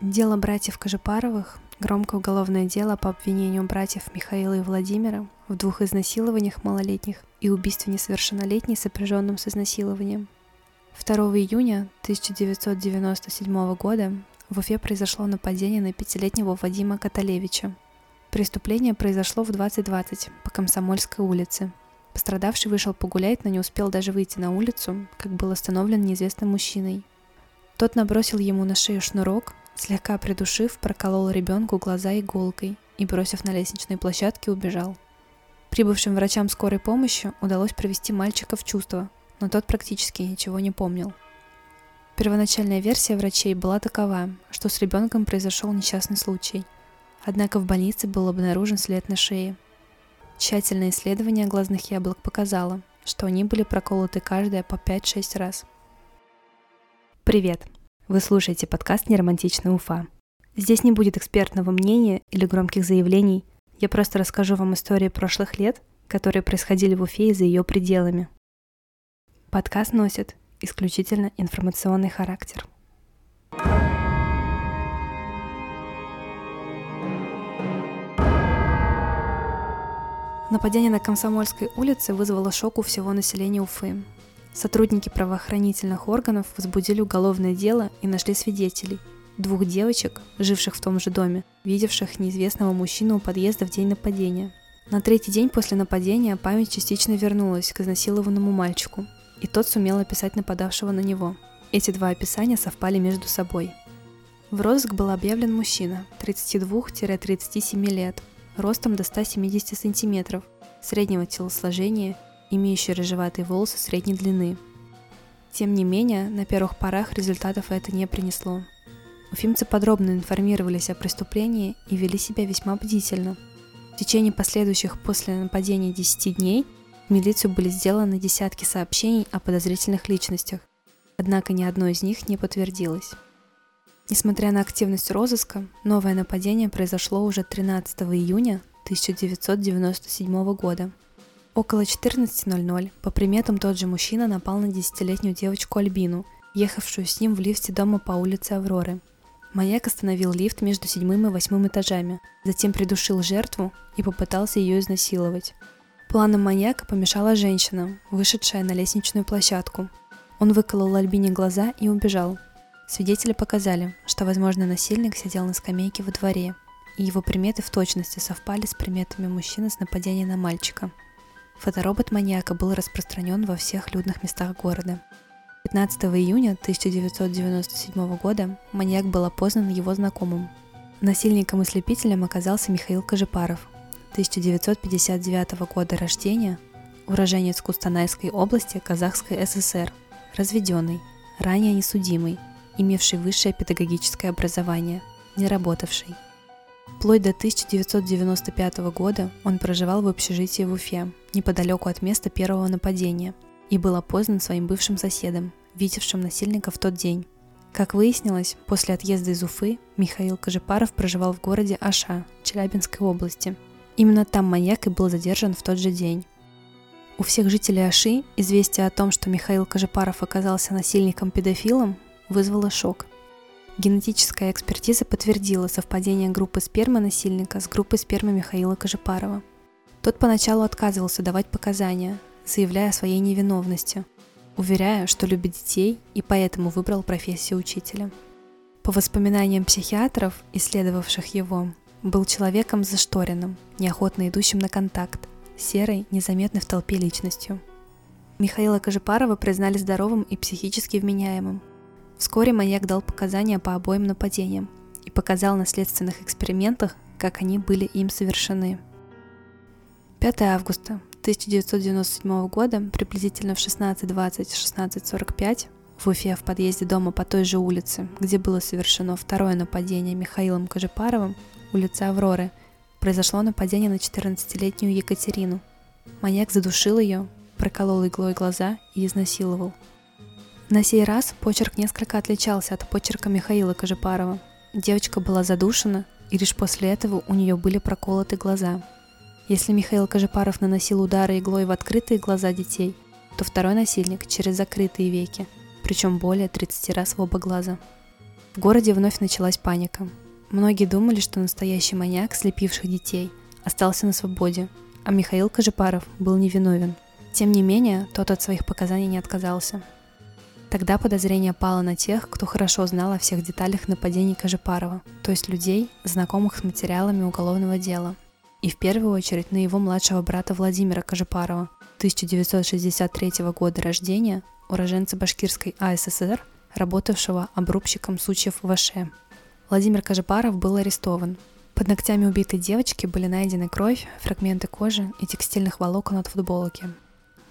Дело братьев Кожепаровых, громкое уголовное дело по обвинению братьев Михаила и Владимира в двух изнасилованиях малолетних и убийстве несовершеннолетней, сопряженном с изнасилованием. 2 июня 1997 года в Уфе произошло нападение на пятилетнего Вадима Каталевича. Преступление произошло в 2020 по Комсомольской улице. Пострадавший вышел погулять, но не успел даже выйти на улицу, как был остановлен неизвестным мужчиной. Тот набросил ему на шею шнурок, Слегка придушив, проколол ребенку глаза иголкой и, бросив на лестничной площадке, убежал. Прибывшим врачам скорой помощи удалось привести мальчика в чувство, но тот практически ничего не помнил. Первоначальная версия врачей была такова, что с ребенком произошел несчастный случай. Однако в больнице был обнаружен след на шее. Тщательное исследование глазных яблок показало, что они были проколоты каждая по 5-6 раз. Привет! Вы слушаете подкаст «Неромантичная Уфа». Здесь не будет экспертного мнения или громких заявлений. Я просто расскажу вам истории прошлых лет, которые происходили в Уфе и за ее пределами. Подкаст носит исключительно информационный характер. Нападение на Комсомольской улице вызвало шок у всего населения Уфы. Сотрудники правоохранительных органов возбудили уголовное дело и нашли свидетелей. Двух девочек, живших в том же доме, видевших неизвестного мужчину у подъезда в день нападения. На третий день после нападения память частично вернулась к изнасилованному мальчику, и тот сумел описать нападавшего на него. Эти два описания совпали между собой. В розыск был объявлен мужчина 32-37 лет, ростом до 170 сантиметров, среднего телосложения имеющий рыжеватые волосы средней длины. Тем не менее, на первых порах результатов это не принесло. Уфимцы подробно информировались о преступлении и вели себя весьма бдительно. В течение последующих после нападения 10 дней в милицию были сделаны десятки сообщений о подозрительных личностях, однако ни одно из них не подтвердилось. Несмотря на активность розыска, новое нападение произошло уже 13 июня 1997 года – Около 14.00 по приметам тот же мужчина напал на десятилетнюю девочку Альбину, ехавшую с ним в лифте дома по улице Авроры. Маяк остановил лифт между седьмым и восьмым этажами, затем придушил жертву и попытался ее изнасиловать. Планом маньяка помешала женщина, вышедшая на лестничную площадку. Он выколол Альбине глаза и убежал. Свидетели показали, что, возможно, насильник сидел на скамейке во дворе, и его приметы в точности совпали с приметами мужчины с нападения на мальчика – Фоторобот маньяка был распространен во всех людных местах города. 15 июня 1997 года маньяк был опознан его знакомым. Насильником и слепителем оказался Михаил Кожепаров, 1959 года рождения, уроженец Кустанайской области Казахской ССР, разведенный, ранее несудимый, имевший высшее педагогическое образование, не работавший. Вплоть до 1995 года он проживал в общежитии в Уфе, неподалеку от места первого нападения, и был опознан своим бывшим соседом, видевшим насильника в тот день. Как выяснилось, после отъезда из Уфы Михаил Кожепаров проживал в городе Аша, Челябинской области. Именно там маньяк и был задержан в тот же день. У всех жителей Аши известие о том, что Михаил Кожепаров оказался насильником-педофилом, вызвало шок. Генетическая экспертиза подтвердила совпадение группы спермы насильника с группой спермы Михаила Кожепарова. Тот поначалу отказывался давать показания, заявляя о своей невиновности, уверяя, что любит детей и поэтому выбрал профессию учителя. По воспоминаниям психиатров, исследовавших его, был человеком зашторенным, неохотно идущим на контакт, серой, незаметной в толпе личностью. Михаила Кожепарова признали здоровым и психически вменяемым, Вскоре маньяк дал показания по обоим нападениям и показал на следственных экспериментах, как они были им совершены. 5 августа 1997 года, приблизительно в 16.20-16.45, в Уфе в подъезде дома по той же улице, где было совершено второе нападение Михаилом Кожепаровым, улица Авроры, произошло нападение на 14-летнюю Екатерину. Маньяк задушил ее, проколол иглой глаза и изнасиловал – на сей раз почерк несколько отличался от почерка Михаила Кожепарова. Девочка была задушена, и лишь после этого у нее были проколоты глаза. Если Михаил Кожепаров наносил удары иглой в открытые глаза детей, то второй насильник через закрытые веки, причем более 30 раз в оба глаза. В городе вновь началась паника. Многие думали, что настоящий маньяк, слепивших детей, остался на свободе, а Михаил Кожепаров был невиновен. Тем не менее, тот от своих показаний не отказался. Тогда подозрение пало на тех, кто хорошо знал о всех деталях нападений Кожепарова, то есть людей, знакомых с материалами уголовного дела. И в первую очередь на его младшего брата Владимира Кожепарова, 1963 года рождения, уроженца Башкирской АССР, работавшего обрубщиком сучьев в Аше. Владимир Кожепаров был арестован. Под ногтями убитой девочки были найдены кровь, фрагменты кожи и текстильных волокон от футболки.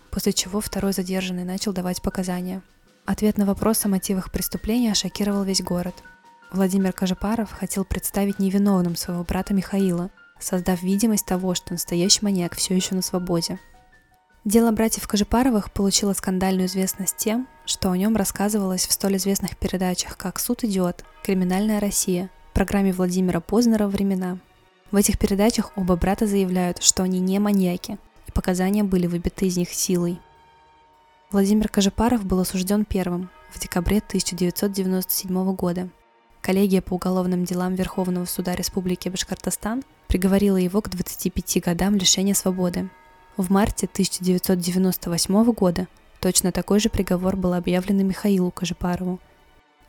После чего второй задержанный начал давать показания. Ответ на вопрос о мотивах преступления шокировал весь город. Владимир Кожепаров хотел представить невиновным своего брата Михаила, создав видимость того, что настоящий маньяк все еще на свободе. Дело братьев Кожепаровых получило скандальную известность тем, что о нем рассказывалось в столь известных передачах, как «Суд идет», «Криминальная Россия», программе Владимира Познера «Времена». В этих передачах оба брата заявляют, что они не маньяки, и показания были выбиты из них силой. Владимир Кожепаров был осужден первым в декабре 1997 года. Коллегия по уголовным делам Верховного суда Республики Башкортостан приговорила его к 25 годам лишения свободы. В марте 1998 года точно такой же приговор был объявлен и Михаилу Кожепарову.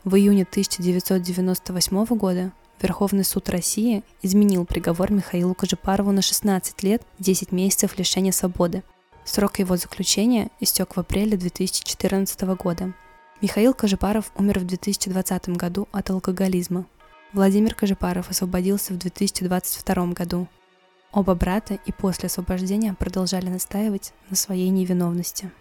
В июне 1998 года Верховный суд России изменил приговор Михаилу Кожепарову на 16 лет 10 месяцев лишения свободы. Срок его заключения истек в апреле 2014 года. Михаил Кожепаров умер в 2020 году от алкоголизма. Владимир Кожепаров освободился в 2022 году. Оба брата и после освобождения продолжали настаивать на своей невиновности.